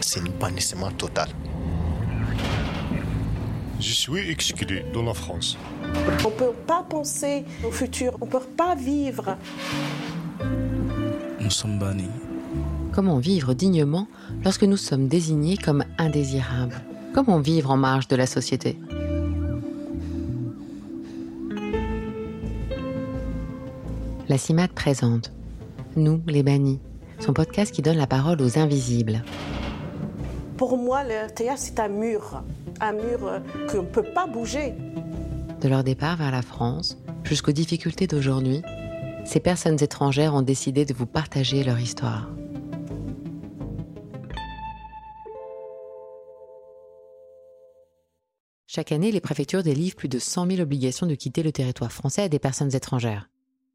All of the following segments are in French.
C'est un bannissement total. Je suis exclu de la France. On ne peut pas penser au futur, on ne peut pas vivre. Nous sommes bannis. Comment vivre dignement lorsque nous sommes désignés comme indésirables? Comment vivre en marge de la société? La CIMAD présente Nous, les bannis, son podcast qui donne la parole aux invisibles. Pour moi, le théâtre, c'est un mur, un mur euh, qu'on ne peut pas bouger. De leur départ vers la France jusqu'aux difficultés d'aujourd'hui, ces personnes étrangères ont décidé de vous partager leur histoire. Chaque année, les préfectures délivrent plus de 100 000 obligations de quitter le territoire français à des personnes étrangères.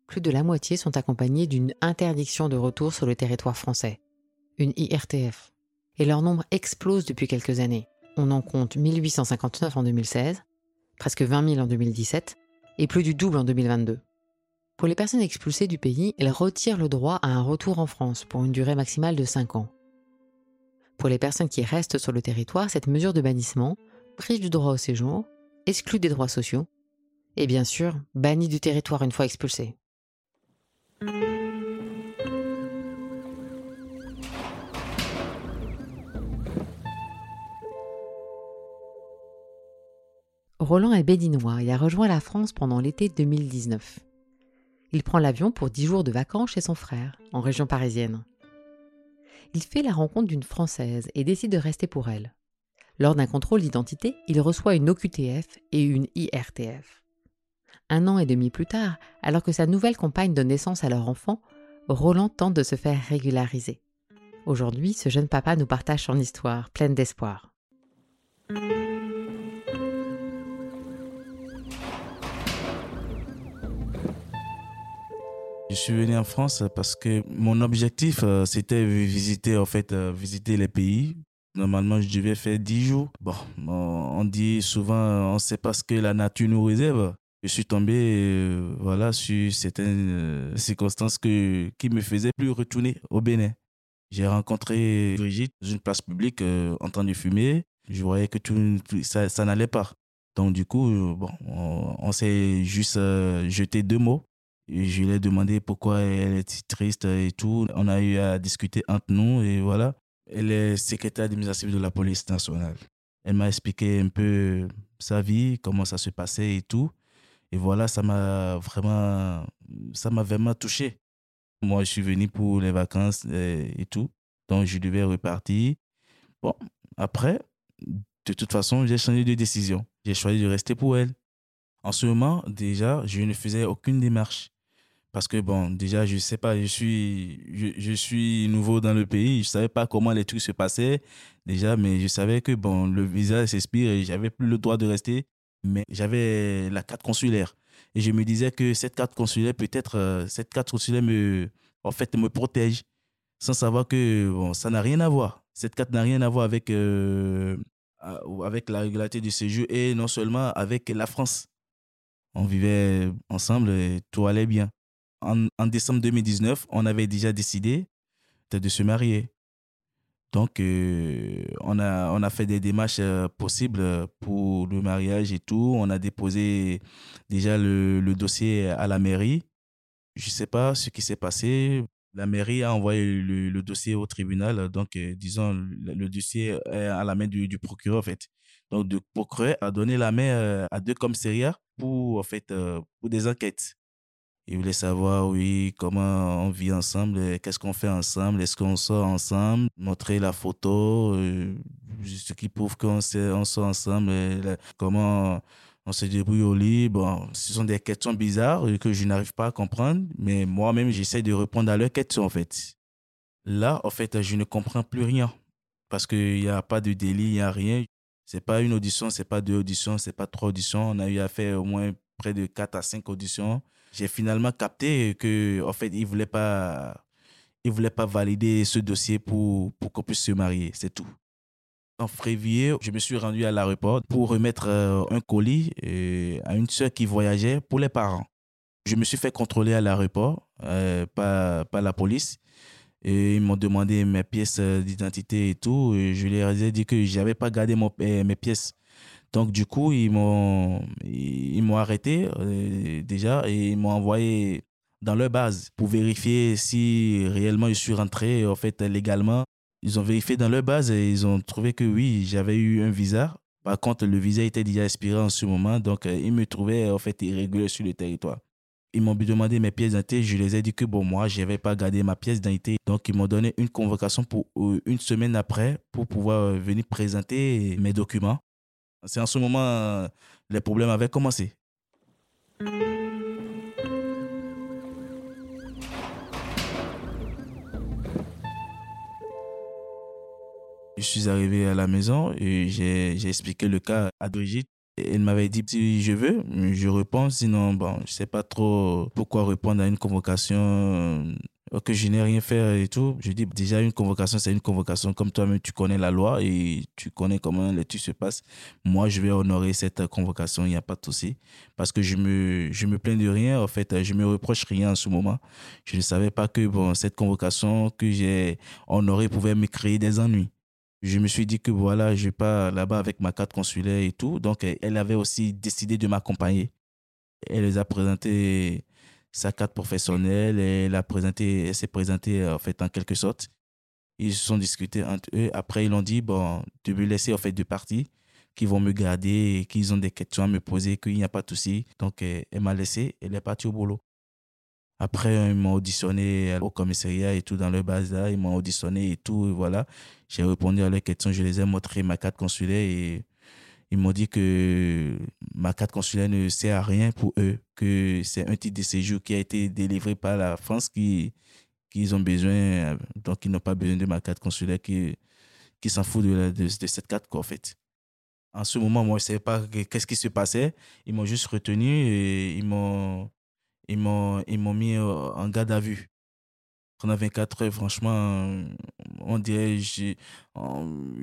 Plus de la moitié sont accompagnées d'une interdiction de retour sur le territoire français, une IRTF. Et leur nombre explose depuis quelques années. On en compte 1859 en 2016, presque 20 000 en 2017 et plus du double en 2022. Pour les personnes expulsées du pays, elles retirent le droit à un retour en France pour une durée maximale de 5 ans. Pour les personnes qui restent sur le territoire, cette mesure de bannissement prive du droit au séjour, exclut des droits sociaux, et bien sûr, banni du territoire une fois expulsé. Roland est bédinois et a rejoint la France pendant l'été 2019. Il prend l'avion pour 10 jours de vacances chez son frère, en région parisienne. Il fait la rencontre d'une Française et décide de rester pour elle. Lors d'un contrôle d'identité, il reçoit une OQTF et une IRTF. Un an et demi plus tard, alors que sa nouvelle compagne donne naissance à leur enfant, Roland tente de se faire régulariser. Aujourd'hui, ce jeune papa nous partage son histoire, pleine d'espoir. Je suis venu en France parce que mon objectif, euh, c'était visiter, en fait, euh, visiter les pays. Normalement, je devais faire 10 jours. Bon, on dit souvent, on ne sait pas ce que la nature nous réserve. Je suis tombé euh, voilà, sur certaines circonstances que, qui me faisaient plus retourner au Bénin. J'ai rencontré Brigitte dans une place publique en train de fumer. Je voyais que tout, ça, n'allait pas. Donc, du coup, bon, on, s'est juste jeté deux mots je lui ai demandé pourquoi elle était triste et tout. On a eu à discuter entre nous et voilà. Elle est secrétaire administrative de la police nationale. Elle m'a expliqué un peu sa vie, comment ça se passait et tout. Et voilà, ça m'a vraiment, ça m'a vraiment touché. Moi, je suis venu pour les vacances et, tout. Donc, je devais repartir. Bon, après, de toute façon, j'ai changé de décision. J'ai choisi de rester pour elle. En ce moment, déjà, je ne faisais aucune démarche. Parce que, bon, déjà, je sais pas, je suis, je, suis nouveau dans le pays. Je savais pas comment les trucs se passaient, déjà, mais je savais que, bon, le visa s'expire et j'avais plus le droit de rester. Mais j'avais la carte consulaire. Et je me disais que cette carte consulaire, peut-être, euh, cette carte consulaire me, en fait, me protège. Sans savoir que, bon, ça n'a rien à voir. Cette carte n'a rien à voir avec, euh, avec la régularité du séjour et non seulement avec la France. On vivait ensemble et tout allait bien en, décembre 2019, on avait déjà décidé de, se marier. Donc, euh, on, a, fait des démarches euh, possibles pour le mariage et tout. On a déposé déjà le, dossier à la mairie. Je ne sais pas ce qui s'est passé. La mairie a envoyé le, dossier au tribunal. Donc, euh, disons, le, dossier est à la main du, procureur, en fait. Donc, le procureur a donné la main à deux commissariats pour des enquêtes. Il voulait savoir, oui, comment on vit ensemble, qu'est-ce qu'on fait ensemble, est-ce qu'on sort ensemble, montrer la photo, euh, ce qui prouve qu'on on sort ensemble, comment on se débrouille au lit. Bon, ce sont des questions bizarres que je n'arrive pas à comprendre, mais moi-même, j'essaie de répondre à leurs questions, en fait. Là, en fait, je ne comprends plus rien parce qu'il n'y a pas de délit, il n'y a rien. C'est pas une audition, c'est pas deux auditions, c'est pas trois auditions. On a eu à faire au moins près de quatre à cinq auditions j'ai finalement capté que en fait, il voulait pas il voulait pas valider ce dossier pour pour qu'on puisse se marier, c'est tout. En février, je me suis rendu à l'aéroport pour remettre euh, un colis euh, à une soeur qui voyageait pour les parents. Je me suis fait contrôler à l'aéroport euh, par, la police. Et ils m'ont demandé mes pièces d'identité et tout. Je leur ai dit que j'avais pas gardé mon, mes pièces. Donc, du coup, ils m'ont, ils m'ont arrêté déjà et ils m'ont envoyé dans leur base pour vérifier si réellement je suis rentré en fait légalement. Ils ont vérifié dans leur base et ils ont trouvé que oui, j'avais eu un visa. Par contre, le visa était déjà expiré en ce moment, donc euh, ils me trouvaient en fait irrégulier sur le territoire. Ils m'ont demandé mes pièces d'identité. Je les ai dit que bon, moi, je n'avais pas gardé ma pièce d'identité. Donc, ils m'ont donné une convocation pour euh, une semaine après pour pouvoir euh, venir présenter mes documents. C'est en ce moment les problèmes avaient commencé. Je suis arrivé à la maison et j'ai expliqué le cas à Brigitte. Elle m'avait dit si je veux, je réponds. Sinon, bon, je sais pas trop pourquoi répondre à une convocation euh, que je n'ai rien fait et tout. Je dis déjà une convocation, c'est une convocation. Comme toi-même, tu connais la loi et tu connais comment l'étude se passe. Moi, je vais honorer cette convocation. Il n'y a pas de souci parce que je me je me plains de rien. En fait, je me reproche rien en ce moment. Je ne savais pas que bon cette convocation que j'ai honorée pouvait me créer des ennuis je me suis dit que voilà, je pas là-bas avec ma carte consulaire et tout. Donc, elle avait aussi décidé de m'accompagner. Elle les a présenté sa carte professionnelle elle a présenté, elle s'est présentée en fait en quelque sorte. Ils se sont discutés entre eux. Après, ils ont dit bon, de me laisser en fait de partir, qu'ils vont me garder et qu'ils ont des questions à me poser, qu'il n'y a pas de souci. Donc, elle m'a laissé, elle est partie au boulot. Après, ils m'ont auditionné au commissariat et tout dans base là. Ils m'ont auditionné et tout. voilà. J'ai répondu à leurs questions. Je les ai montré ma carte consulaire et ils m'ont dit que ma carte consulaire ne sert à rien pour eux, que c'est un titre de séjour qui a été délivré par la France qui qu'ils ont besoin, donc ils n'ont pas besoin de ma carte consulaire, qui, s'en fout de, de, cette carte, quoi, en fait. En ce moment, moi, je ne savais pas qu'est-ce qui se passait. Ils m'ont juste retenu et ils m'ont ils m'ont, ils m'ont mis euh, en garde à vue. Pendant 24 heures, franchement, on dirait, je,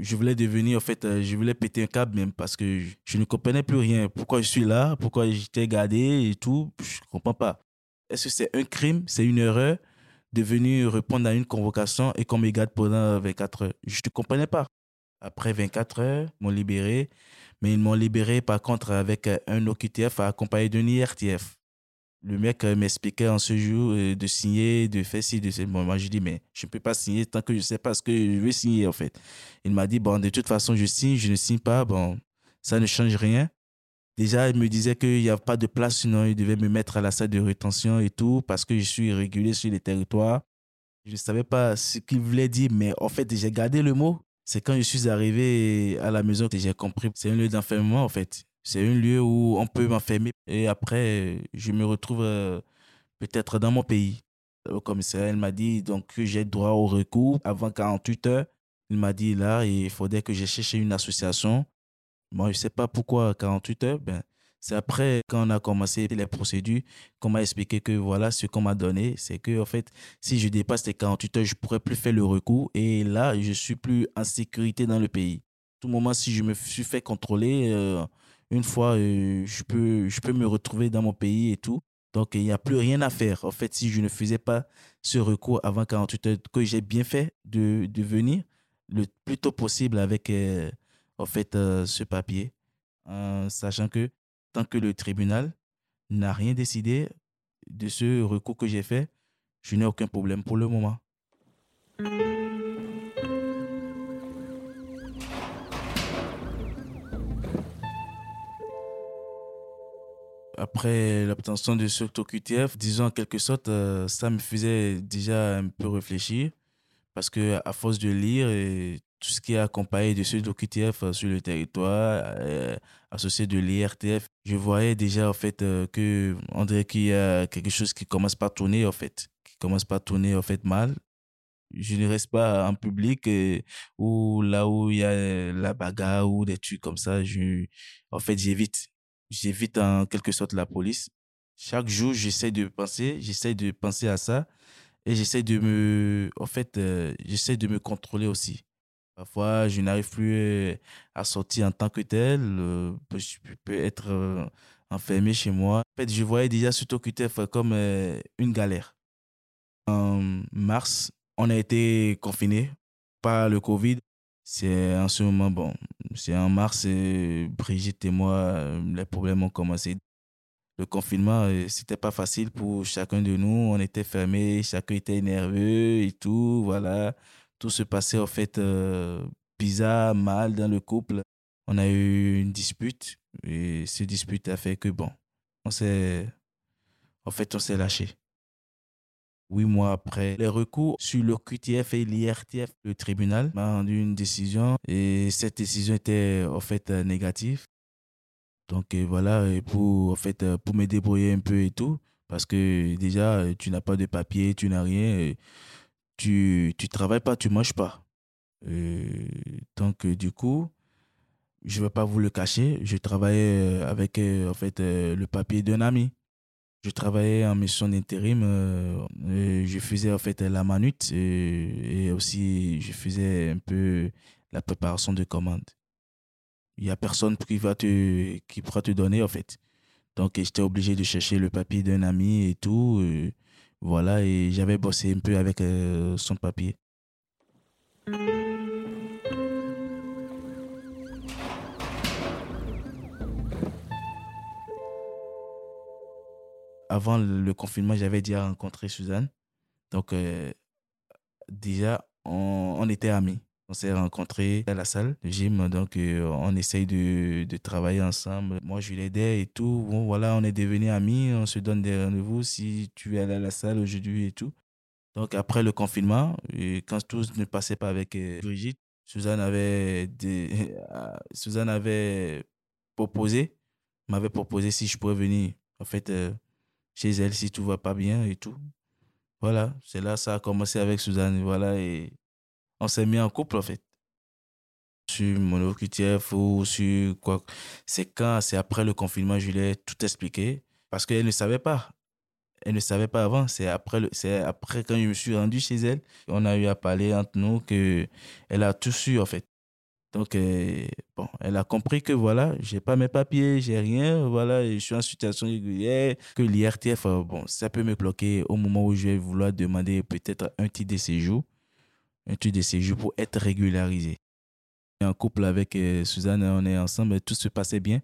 je voulais devenir, en fait, euh, je voulais péter un câble même parce que je, ne comprenais plus rien. Pourquoi je suis là, pourquoi j'étais gardé et tout, je ne comprends pas. Est-ce que c'est un crime, c'est une erreur de venir répondre à une convocation et qu'on me garde pendant 24 heures? Je ne comprenais pas. Après 24 heures, ils m'ont libéré, mais ils m'ont libéré par contre avec un OQTF accompagné d'un IRTF le mec m'expliquait en ce jour euh, de signer, de faire ci, de ça. Bon, moi, je dis, mais je ne peux pas signer tant que je ne sais pas ce que je veux signer, en fait. Il m'a dit, bon, de toute façon, je signe, je ne signe pas, bon, ça ne change rien. Déjà, il me disait qu'il n'y a pas de place, sinon il devait me mettre à la salle de rétention et tout, parce que je suis irrégulier sur les territoires. Je ne savais pas ce qu'il voulait dire, mais en fait, j'ai gardé le mot. C'est quand je suis arrivé à la maison que j'ai compris. C'est un lieu d'enfermement, en fait. C'est un lieu où on peut m'enfermer et après, je me retrouve euh, peut-être dans mon pays. Le commissaire, elle m'a dit donc que j'ai droit au recours avant 48 heures. Il m'a dit là, il faudrait que j'ai cherché une association. Moi, je ne sais pas pourquoi 48 heures. Ben, c'est après, quand on a commencé les procédures, qu'on m'a expliqué que voilà, ce qu'on m'a donné, c'est que, en fait, si je dépasse les 48 heures, je ne pourrais plus faire le recours. Et là, je ne suis plus en sécurité dans le pays. tout moment, si je me suis fait contrôler, euh, une fois, euh, je, peux, je peux me retrouver dans mon pays et tout. Donc, il n'y a plus rien à faire. En fait, si je ne faisais pas ce recours avant 48 heures, que j'ai bien fait de, de, venir le plus tôt possible avec euh, en fait, euh, ce papier, sachant que tant que le tribunal n'a rien décidé de ce recours que j'ai fait, je n'ai aucun problème pour le moment. Après l'obtention de ce QTF, disons en quelque sorte, euh, ça me faisait déjà un peu réfléchir parce que à force de lire et tout ce qui est accompagné de ce QTF euh, sur le territoire, euh, associé de l'IRTF, je voyais déjà en fait que on dirait qu'il y a quelque chose qui commence pas à tourner en fait, qui commence pas à tourner en fait mal. Je ne reste pas en public ou là où il y a la bagarre ou des trucs comme ça. En fait, j'évite j'évite en quelque sorte la police. Chaque jour, j'essaie de penser, j'essaie de penser à ça et j'essaie de me, en fait, euh, j'essaie de me contrôler aussi. Parfois, je n'arrive plus euh, à sortir en tant que tel. Euh, je peux être enfermé chez moi. En fait, je voyais déjà ce TOQTF comme une galère. En mars On a été confinés par le Covid. C'est en ce moment, bon, c'est en mars, Brigitte et moi, les problèmes ont commencé. Le confinement, c'était pas facile pour chacun de nous. On était fermés, chacun était nerveux et tout. Voilà. Tout se passait en fait bizarre, mal dans le couple. On a eu une dispute et ce dispute a fait que, bon, on s'est. En fait, on s'est lâché. Huit mois après, les recours sur le QTF et l'IRTF, le tribunal m'a rendu une décision et cette décision était en fait négative. Donc euh, voilà, pour, en fait, pour me débrouiller un peu et tout, parce que déjà, tu n'as pas de papier, tu n'as rien, tu ne travailles pas, tu ne manges pas. donc du coup, je ne vais pas vous le cacher, je travaillais avec en fait, le papier d'un ami. Je travaillais en mission d'intérim. Euh, je faisais en fait la manute et, aussi je faisais un peu la préparation de commandes. Il n'y a personne qui, va te, qui pourra te donner en fait. Donc j'étais obligé de chercher le papier d'un ami et tout. Voilà, et j'avais bossé un peu avec euh, son papier. Avant le confinement, j'avais déjà rencontré Suzanne. Donc, euh, déjà, on, était amis. On s'est rencontrés à la salle de gym, donc euh, on essaye de, de, travailler ensemble. Moi, je l'aidais et tout. Bon, voilà, on est devenus amis, on se donne des rendez-vous si tu veux aller à la salle aujourd'hui et tout. Donc, après le confinement, et quand tout ne passait pas avec euh, Brigitte, Suzanne avait, des, Suzanne avait proposé, m'avait proposé si je pourrais venir. En fait, chez elle si tout va pas bien et tout. Voilà, c'est là ça a commencé avec Suzanne. Voilà, et on s'est mis en couple en fait. Sur mon OQTF ou sur quoi. C'est quand, c'est après le confinement, je lui ai tout expliqué parce qu'elle ne savait pas. Elle ne savait pas avant. C'est après, c'est après quand je me suis rendu chez elle, on a eu à parler entre nous que elle a tout su en fait. Donc, euh, bon, elle a compris que voilà, j'ai pas mes papiers, j'ai rien, voilà, je suis en situation régulière, que l'IRTF, euh, bon, ça peut me bloquer au moment où je vais vouloir demander peut-être un titre de séjour, un titre de séjour pour être régularisé. En couple avec euh, Suzanne, on est ensemble, tout se passait bien.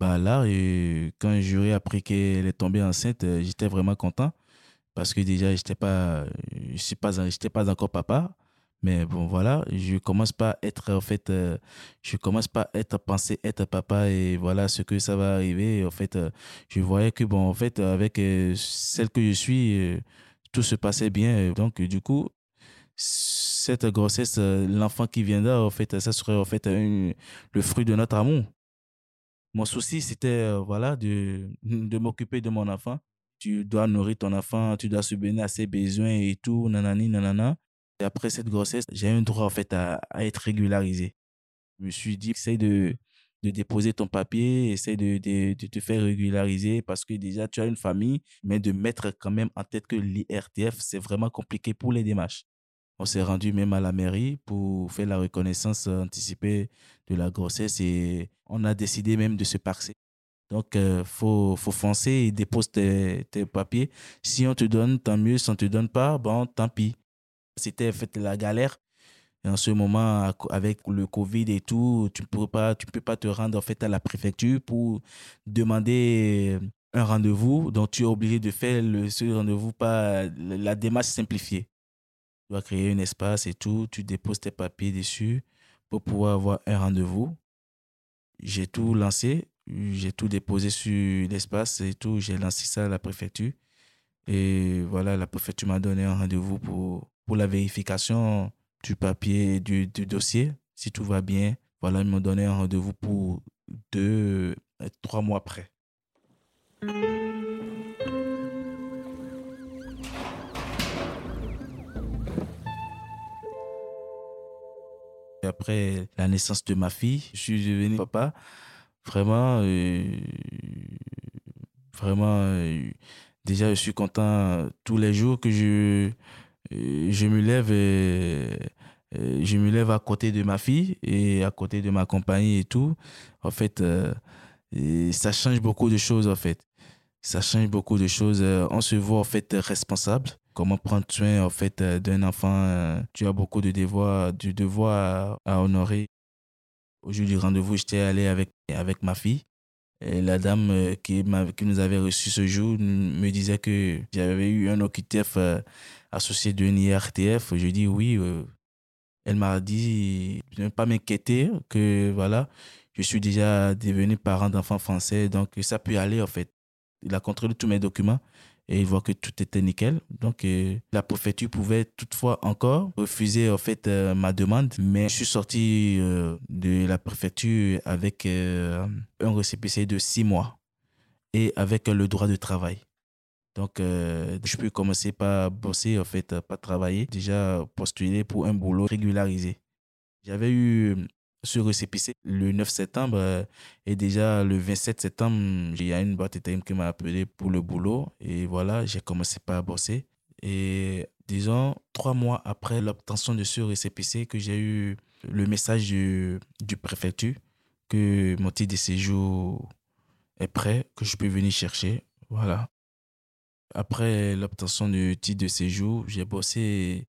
Bah là, quand j'aurais appris qu'elle est tombée enceinte, j'étais vraiment content parce que déjà, pas, je suis pas, j'étais pas encore papa. Mais bon, voilà, je commence pas être, en fait, euh, je commence pas à être pensé être papa et voilà ce que ça va arriver. En fait, euh, je voyais que, bon, en fait, avec euh, celle que je suis, tout se passait bien. Donc, du coup, cette grossesse, l'enfant qui viendra, en fait, ça serait, en fait, le fruit de notre amour. Mon souci, c'était, voilà, de, de m'occuper de mon enfant. Tu dois nourrir ton enfant, tu dois subvenir à ses besoins et tout, nanani, nanana. Après cette grossesse, j'ai un droit en fait à, être régularisé. Je me suis dit, essaye de, de déposer ton papier, essaye de, de, te faire régulariser parce que déjà tu as une famille, mais de mettre quand même en tête que l'IRTF, c'est vraiment compliqué pour les démarches. On s'est rendu même à la mairie pour faire la reconnaissance anticipée de la grossesse et on a décidé même de se parser. Donc, euh, faut, faut foncer et déposer tes, tes, papiers. Si on te donne, tant mieux. Si on ne te donne pas, bon, tant pis. C'était fait la galère. Et en ce moment, avec le Covid et tout, tu ne peux pas, tu peux pas te rendre en fait à la préfecture pour demander un rendez-vous. Donc, tu es obligé de faire le, ce rendez-vous par la démarche simplifiée. Tu dois créer un espace et tout. Tu déposes tes papiers dessus pour pouvoir avoir un rendez-vous. J'ai tout lancé. J'ai tout déposé sur l'espace et tout. J'ai lancé ça à la préfecture. Et voilà, la préfecture m'a donné un rendez-vous pour pour la vérification du papier du, du dossier. Si tout va bien, voilà, ils m'ont donné un rendez-vous pour deux, euh, trois mois après. Après la naissance de ma fille, je suis devenu papa. Vraiment, euh, vraiment, euh, déjà, je suis content tous les jours que je, je me lève je me lève à côté de ma fille et à côté de ma compagnie et tout. En fait, euh, ça change beaucoup de choses, en fait. Ça change beaucoup de choses. Euh, on se voit en fait responsable. Comment prendre soin en fait euh, d'un enfant. Tu as beaucoup de devoirs, du devoir à, honorer. Au jour du rendez-vous, j'étais allé avec, avec ma fille. La dame qui, qui nous avait reçu ce jour me disait que j'avais eu un OQTF associé d'un IRTF. Je dis oui. Elle m'a dit de ne pas m'inquiéter, que voilà, je suis déjà devenu parent d'enfants français, donc ça peut aller en fait. Il a contrôlé tous mes documents et il voit que tout était nickel. Donc euh, la préfecture pouvait toutefois encore refuser en fait euh, ma demande, mais je suis sorti euh, de la préfecture avec un récépissé de six mois et avec le droit de travail. Donc, je peux commencer par bosser, en fait, par travailler, déjà postuler pour un boulot régularisé. J'avais eu ce récépissé le 9 septembre euh, et déjà le 27 septembre, il y a une boîte intérim qui m'a appelé pour le boulot et voilà, j'ai commencé par bosser. Et disons, trois mois après l'obtention de ce récépissé, que j'ai eu le message du, du préfecture que mon titre de séjour est prêt, que je peux venir chercher. Voilà. Après l'obtention du titre de séjour, j'ai bossé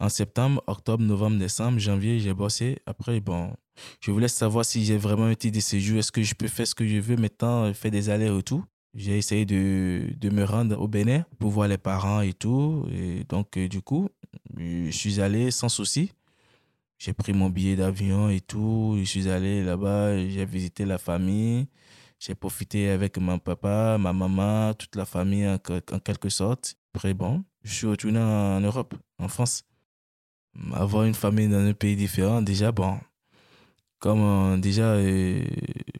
en septembre, octobre, novembre, décembre, janvier, j'ai bossé. Après, bon, je voulais savoir si j'ai vraiment titre de séjour. Est-ce que je peux faire ce que je veux maintenant, faire des allers-retours? J'ai essayé de, de, me rendre au Bénin pour voir les parents et tout. Et donc, euh, du coup, je suis allé sans souci. J'ai pris mon billet d'avion et tout. Je suis allé là-bas, j'ai visité la famille. J'ai profité avec mon papa, ma maman, toute la famille en, en quelque sorte. Après, bon, je suis retourné en Europe, en France. Avoir une famille dans un pays différent, déjà, bon, comme euh, déjà, euh,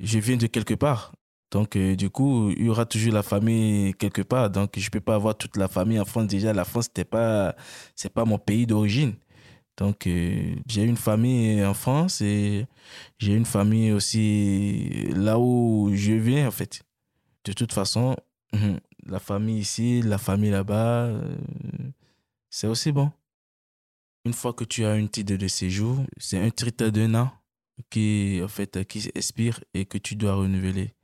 je viens de quelque part. Donc, euh, du coup, il y aura toujours la famille quelque part. Donc, je ne peux pas avoir toute la famille en France. Déjà, la France, ce n'est pas, mon pays d'origine. Donc, j'ai une famille en France et j'ai une famille aussi là où je viens, en fait. De toute façon, la famille ici, la famille là-bas, c'est aussi bon. Une fois que tu as un titre de séjour, c'est un titre d'un an qui, en fait, qui expire et que tu dois renouveler.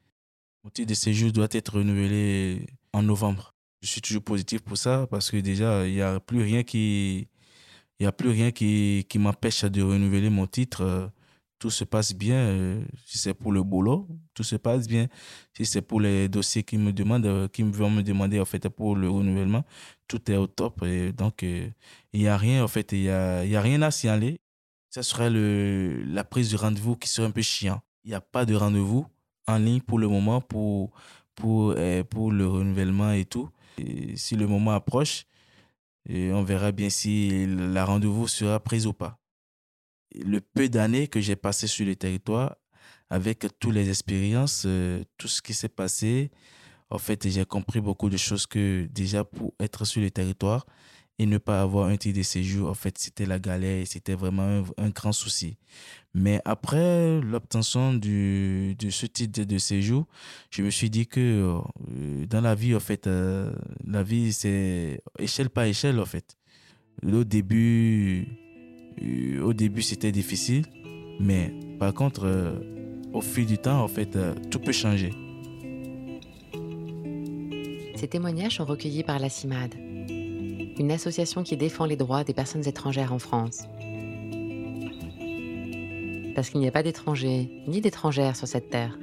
Mon titre de séjour doit être renouvelé en novembre. Je suis toujours positif pour ça parce que déjà, il n'y a plus rien qui, il y a plus rien qui, qui m'empêche de renouveler mon titre. Tout se passe bien. Euh, si c'est pour le boulot, tout se passe bien. Si c'est pour les dossiers qui me demandent, qui vont me demander en fait pour le renouvellement, tout est au top. Donc, euh, il n'y a rien, en fait, il n'y a, y a rien à signaler ce serait le, la prise du rendez-vous qui serait un peu chiant. Il n'y a pas de rendez-vous en ligne pour le moment pour, pour, eh, pour le renouvellement et tout. Si le moment approche, on verra bien si la rendez-vous sera prise ou pas. Le peu d'années que j'ai passé sur le territoire, avec toutes les expériences, euh, tout ce qui s'est passé, en fait, j'ai compris beaucoup de choses que déjà pour être sur le territoire, et ne pas avoir un titre de séjour, en fait, c'était la galère c'était vraiment un, grand souci. Mais après l'obtention de ce titre de séjour, je me suis dit que euh, dans la vie, en fait, euh, la vie, c'est échelle par échelle, en fait. Au début, euh, au début c'était difficile, mais par contre, au fil du temps, en fait, tout peut changer. Ces témoignages sont recueillis par la CIMAD, une association qui défend les droits des personnes étrangères en France. Parce qu'il n'y a pas d'étrangers ni d'étrangères sur cette terre.